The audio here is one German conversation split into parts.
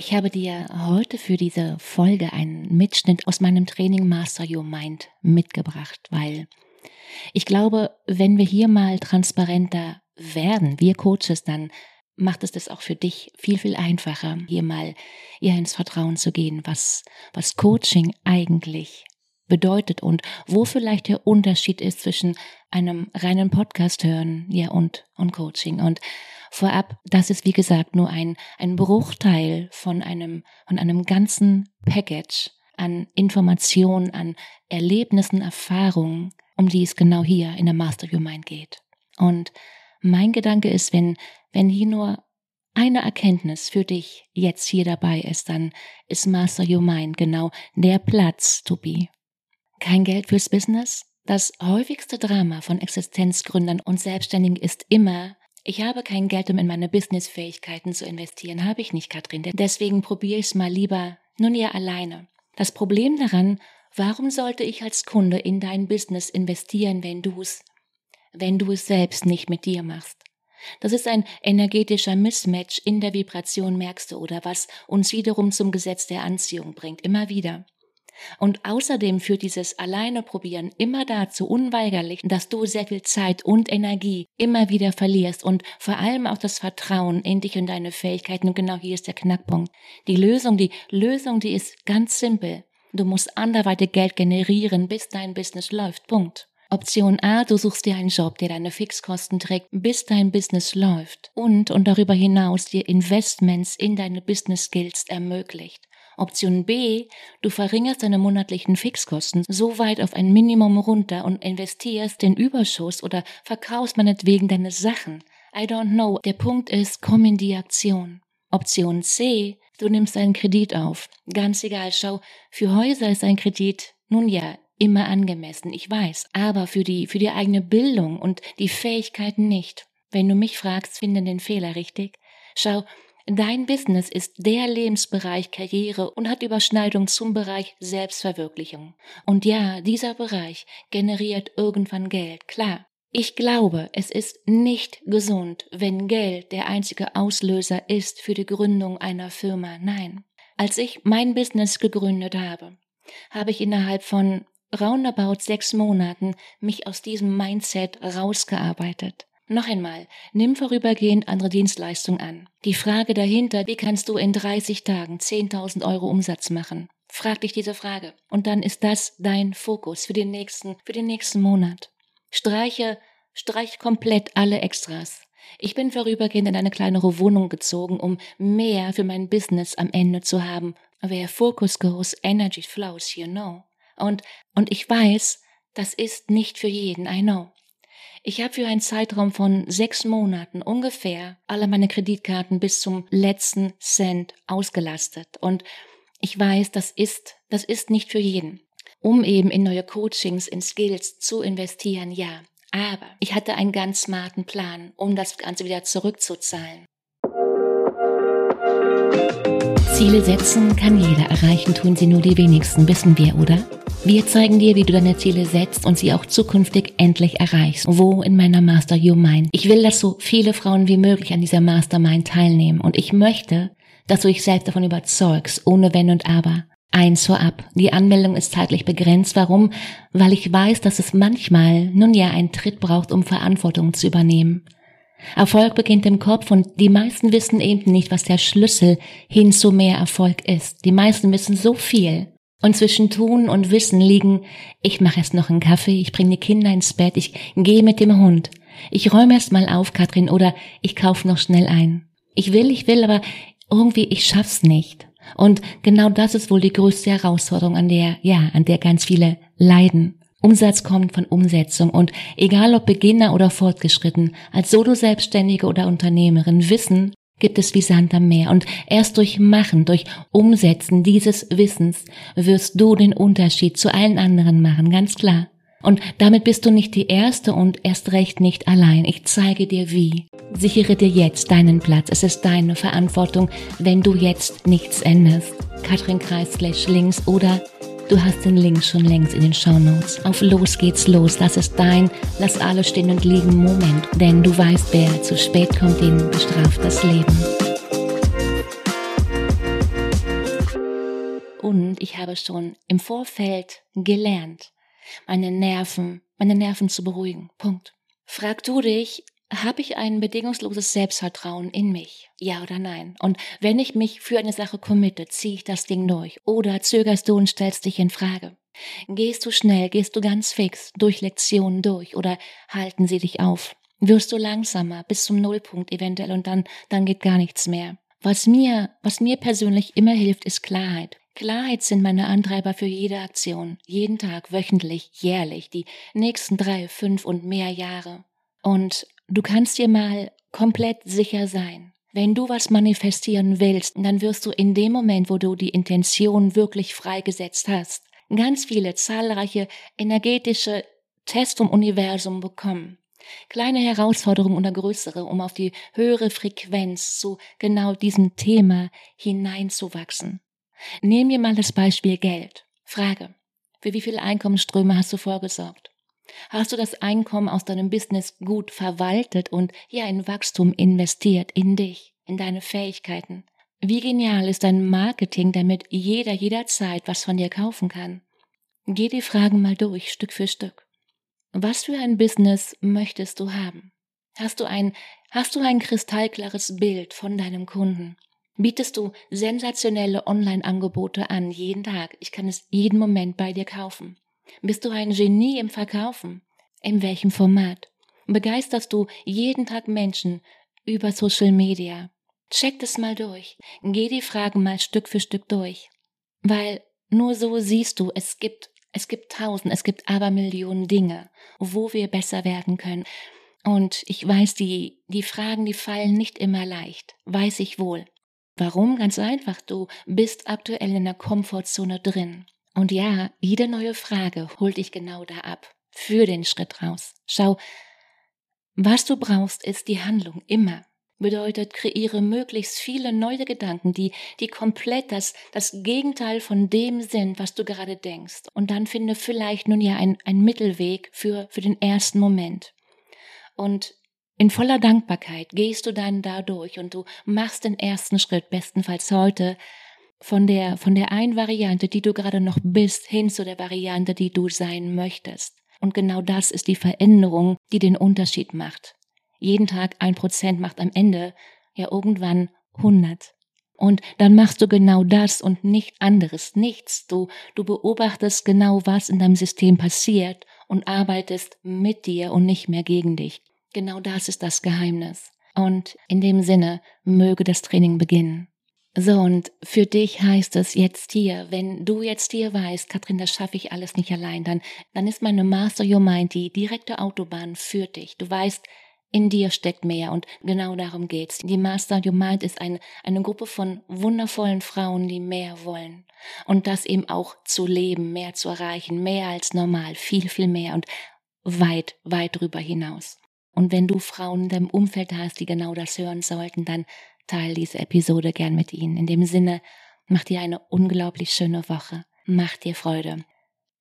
Ich habe dir heute für diese Folge einen Mitschnitt aus meinem Training Master Your Mind mitgebracht, weil ich glaube, wenn wir hier mal transparenter werden, wir Coaches, dann macht es das auch für dich viel, viel einfacher, hier mal eher ins Vertrauen zu gehen, was, was Coaching eigentlich bedeutet und wo vielleicht der Unterschied ist zwischen einem reinen Podcast hören, ja, und, und Coaching. Und vorab, das ist wie gesagt nur ein, ein Bruchteil von einem, von einem ganzen Package an Informationen, an Erlebnissen, Erfahrungen, um die es genau hier in der Master Your Mind geht. Und mein Gedanke ist, wenn, wenn hier nur eine Erkenntnis für dich jetzt hier dabei ist, dann ist Master Your Mind genau der Platz, to be. Kein Geld fürs Business? Das häufigste Drama von Existenzgründern und Selbstständigen ist immer, ich habe kein Geld, um in meine Businessfähigkeiten zu investieren. Habe ich nicht, Katrin. Deswegen probiere ich es mal lieber nun ja alleine. Das Problem daran, warum sollte ich als Kunde in dein Business investieren, wenn du es, wenn du es selbst nicht mit dir machst? Das ist ein energetischer Mismatch in der Vibration, merkst du, oder was uns wiederum zum Gesetz der Anziehung bringt, immer wieder. Und außerdem führt dieses Alleine probieren immer dazu unweigerlich, dass du sehr viel Zeit und Energie immer wieder verlierst und vor allem auch das Vertrauen in dich und deine Fähigkeiten. Und genau hier ist der Knackpunkt. Die Lösung, die Lösung, die ist ganz simpel. Du musst anderweitig Geld generieren, bis dein Business läuft. Punkt. Option A, du suchst dir einen Job, der deine Fixkosten trägt, bis dein Business läuft und und darüber hinaus dir Investments in deine Business Skills ermöglicht. Option B, du verringerst deine monatlichen Fixkosten so weit auf ein Minimum runter und investierst den Überschuss oder verkaufst meinetwegen deine Sachen. I don't know. Der Punkt ist, komm in die Aktion. Option C, du nimmst einen Kredit auf. Ganz egal, schau, für Häuser ist ein Kredit, nun ja, immer angemessen, ich weiß, aber für die, für die eigene Bildung und die Fähigkeiten nicht. Wenn du mich fragst, finde den Fehler richtig. Schau, Dein Business ist der Lebensbereich Karriere und hat Überschneidung zum Bereich Selbstverwirklichung. Und ja, dieser Bereich generiert irgendwann Geld, klar. Ich glaube, es ist nicht gesund, wenn Geld der einzige Auslöser ist für die Gründung einer Firma. Nein. Als ich mein Business gegründet habe, habe ich innerhalb von roundabout sechs Monaten mich aus diesem Mindset rausgearbeitet. Noch einmal, nimm vorübergehend andere Dienstleistungen an. Die Frage dahinter, wie kannst du in 30 Tagen 10.000 Euro Umsatz machen? Frag dich diese Frage. Und dann ist das dein Fokus für den nächsten, für den nächsten Monat. Streiche, streich komplett alle Extras. Ich bin vorübergehend in eine kleinere Wohnung gezogen, um mehr für mein Business am Ende zu haben. Where focus goes, energy flows, you know. Und, und ich weiß, das ist nicht für jeden, I know. Ich habe für einen Zeitraum von sechs Monaten ungefähr alle meine Kreditkarten bis zum letzten Cent ausgelastet. Und ich weiß, das ist, das ist nicht für jeden. Um eben in neue Coachings, in Skills zu investieren, ja. Aber ich hatte einen ganz smarten Plan, um das Ganze wieder zurückzuzahlen. Ziele setzen kann jeder erreichen, tun sie nur die wenigsten, wissen wir, oder? Wir zeigen dir, wie du deine Ziele setzt und sie auch zukünftig endlich erreichst. Wo in meiner Master Your Mind? Ich will, dass so viele Frauen wie möglich an dieser Mastermind teilnehmen und ich möchte, dass du dich selbst davon überzeugst, ohne Wenn und Aber. Eins vorab. Die Anmeldung ist zeitlich begrenzt. Warum? Weil ich weiß, dass es manchmal nun ja einen Tritt braucht, um Verantwortung zu übernehmen. Erfolg beginnt im Kopf und die meisten wissen eben nicht, was der Schlüssel hin zu mehr Erfolg ist. Die meisten wissen so viel, Und zwischen Tun und Wissen liegen, ich mache erst noch einen Kaffee, ich bringe die Kinder ins Bett, ich gehe mit dem Hund, ich räume erst mal auf, Katrin, oder ich kaufe noch schnell ein. Ich will, ich will, aber irgendwie, ich schaff's nicht. Und genau das ist wohl die größte Herausforderung, an der, ja, an der ganz viele leiden. Umsatz kommt von Umsetzung und egal ob Beginner oder fortgeschritten, als Solo-Selbstständige oder Unternehmerin, Wissen gibt es wie Sand am Meer und erst durch Machen, durch Umsetzen dieses Wissens wirst du den Unterschied zu allen anderen machen, ganz klar. Und damit bist du nicht die Erste und erst recht nicht allein. Ich zeige dir wie. Sichere dir jetzt deinen Platz. Es ist deine Verantwortung, wenn du jetzt nichts änderst. Katrin Kreis slash links oder du hast den Link schon längst in den Shownotes. Auf los geht's los. Das ist dein Lass alles stehen und liegen Moment. Denn du weißt, wer zu spät kommt, den bestraft das Leben. Und ich habe schon im Vorfeld gelernt, meine Nerven, meine Nerven zu beruhigen. Punkt. Frag du dich, habe ich ein bedingungsloses Selbstvertrauen in mich? Ja oder nein? Und wenn ich mich für eine Sache committe, ziehe ich das Ding durch? Oder zögerst du und stellst dich in Frage? Gehst du schnell, gehst du ganz fix durch Lektionen durch oder halten sie dich auf? Wirst du langsamer bis zum Nullpunkt eventuell und dann, dann geht gar nichts mehr. Was mir, was mir persönlich immer hilft, ist Klarheit. Klarheit sind meine Antreiber für jede Aktion, jeden Tag, wöchentlich, jährlich, die nächsten drei, fünf und mehr Jahre. Und du kannst dir mal komplett sicher sein, wenn du was manifestieren willst, dann wirst du in dem Moment, wo du die Intention wirklich freigesetzt hast, ganz viele zahlreiche energetische Tests vom Universum bekommen. Kleine Herausforderungen oder größere, um auf die höhere Frequenz zu genau diesem Thema hineinzuwachsen. Nehmen wir mal das Beispiel Geld. Frage. Für wie viele Einkommensströme hast du vorgesorgt? Hast du das Einkommen aus deinem Business gut verwaltet und ja in Wachstum investiert, in dich, in deine Fähigkeiten? Wie genial ist dein Marketing, damit jeder jederzeit was von dir kaufen kann? Geh die Fragen mal durch, Stück für Stück. Was für ein Business möchtest du haben? Hast du ein, hast du ein kristallklares Bild von deinem Kunden? bietest du sensationelle Online-Angebote an, jeden Tag. Ich kann es jeden Moment bei dir kaufen. Bist du ein Genie im Verkaufen? In welchem Format? Begeisterst du jeden Tag Menschen über Social Media? Check das mal durch. Geh die Fragen mal Stück für Stück durch. Weil nur so siehst du, es gibt, es gibt tausend, es gibt aber Millionen Dinge, wo wir besser werden können. Und ich weiß, die, die Fragen, die fallen nicht immer leicht. Weiß ich wohl. Warum? Ganz einfach, du bist aktuell in der Komfortzone drin. Und ja, jede neue Frage holt dich genau da ab. Für den Schritt raus. Schau, was du brauchst, ist die Handlung immer. Bedeutet, kreiere möglichst viele neue Gedanken, die, die komplett das, das Gegenteil von dem sind, was du gerade denkst. Und dann finde vielleicht nun ja ein, ein Mittelweg für, für den ersten Moment. Und in voller Dankbarkeit gehst du dann da durch und du machst den ersten Schritt, bestenfalls heute, von der, von der einen Variante, die du gerade noch bist, hin zu der Variante, die du sein möchtest. Und genau das ist die Veränderung, die den Unterschied macht. Jeden Tag ein Prozent macht am Ende ja irgendwann 100. Und dann machst du genau das und nicht anderes, nichts. Du, du beobachtest genau, was in deinem System passiert und arbeitest mit dir und nicht mehr gegen dich. Genau das ist das Geheimnis. Und in dem Sinne möge das Training beginnen. So, und für dich heißt es jetzt hier, wenn du jetzt hier weißt, Katrin, das schaffe ich alles nicht allein, dann, dann ist meine Master Your Mind die direkte Autobahn für dich. Du weißt, in dir steckt mehr und genau darum geht's. Die Master Your Mind ist eine, eine Gruppe von wundervollen Frauen, die mehr wollen. Und das eben auch zu leben, mehr zu erreichen, mehr als normal, viel, viel mehr und weit, weit drüber hinaus. Und wenn du Frauen in deinem Umfeld hast, die genau das hören sollten, dann teile diese Episode gern mit ihnen. In dem Sinne, mach dir eine unglaublich schöne Woche. Mach dir Freude.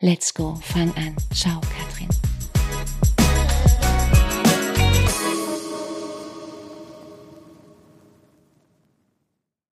Let's go. Fang an. Ciao.